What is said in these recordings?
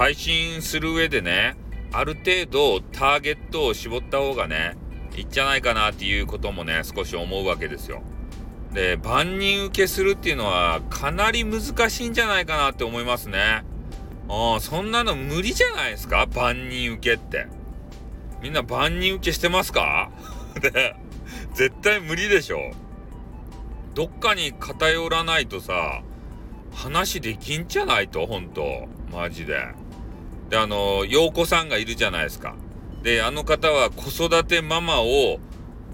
配信する上でね、ある程度ターゲットを絞った方がね、いいんじゃないかなっていうこともね、少し思うわけですよ。で、万人受けするっていうのはかなり難しいんじゃないかなって思いますね。ああ、そんなの無理じゃないですか？万人受けって。みんな万人受けしてますか？で、絶対無理でしょ。どっかに偏らないとさ、話できんじゃないと、ほんと。マジで。で、あの、陽子さんがいるじゃないですか。で、あの方は子育てママを、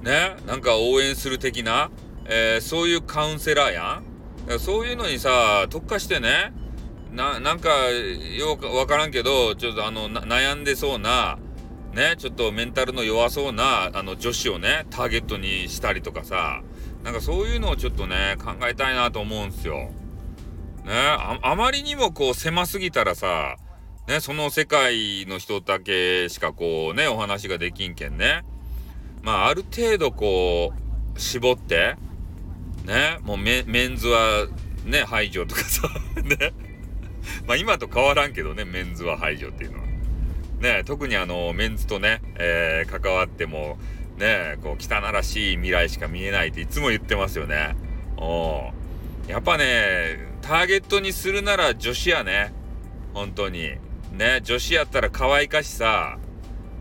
ね、なんか応援する的な、えー、そういうカウンセラーやん。そういうのにさ、特化してね、な、なんか、よくわからんけど、ちょっとあの、悩んでそうな、ね、ちょっとメンタルの弱そうな、あの、女子をね、ターゲットにしたりとかさ、なんかそういうのをちょっとね、考えたいなと思うんすよ。ね、あまりにもこう狭すぎたらさ、ね、その世界の人だけしかこうね、お話ができんけんね。まあ、ある程度こう、絞って、ね、もうメンズはね、排除とかさ、ね。まあ今と変わらんけどね、メンズは排除っていうのは。ね、特にあの、メンズとね、えー、関わっても、ね、こう、汚らしい未来しか見えないっていつも言ってますよね。おやっぱね、ターゲットにするなら女子やね。本当に。ね、女子やったら可愛かしさ、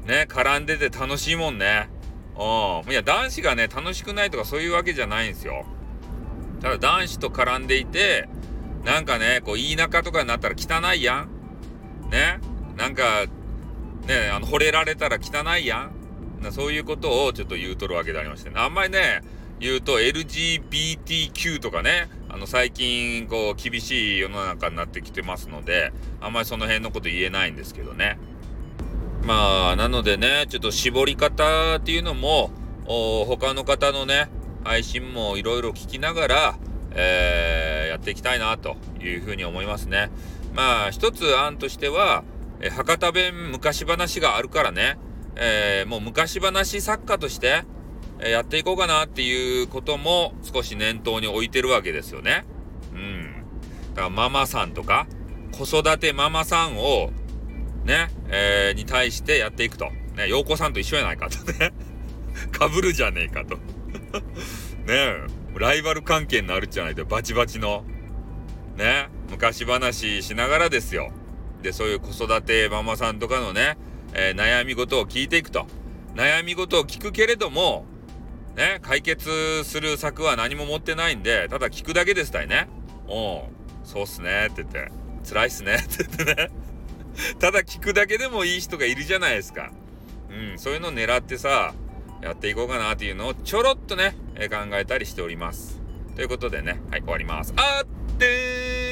ね、絡んでて楽しいもんね。うん。いや、男子がね、楽しくないとかそういうわけじゃないんですよ。ただ男子と絡んでいて、なんかね、こう、言い仲とかになったら汚いやん。ね。なんか、ね、あの、惚れられたら汚いやん。そういうことをちょっと言うとるわけでありまして、ね、あんまりね、言うと LGBTQ とかね、あの最近こう厳しい世の中になってきてますので、あんまりその辺のこと言えないんですけどね。まあ、なのでね、ちょっと絞り方っていうのも、他の方のね、配信もいろいろ聞きながら、えー、やっていきたいなというふうに思いますね。まあ、一つ案としては、博多弁昔話があるからね、えー、もう昔話作家として、えやっていこうかなっていうことも少し念頭に置いてるわけですよね。うん。だからママさんとか、子育てママさんを、ね、えー、に対してやっていくと。ね、陽子さんと一緒やないかとね。かぶるじゃねえかと。ね、ライバル関係になるじゃないと、バチバチの。ね、昔話しながらですよ。で、そういう子育てママさんとかのね、えー、悩み事を聞いていくと。悩み事を聞くけれども、ね、解決する策は何も持ってないんで、ただ聞くだけですたいね。おう、そうっすねって言って、辛いっすねって言ってね。ただ聞くだけでもいい人がいるじゃないですか。うん、そういうのを狙ってさ、やっていこうかなっていうのをちょろっとね、え考えたりしております。ということでね、はい、終わります。あってー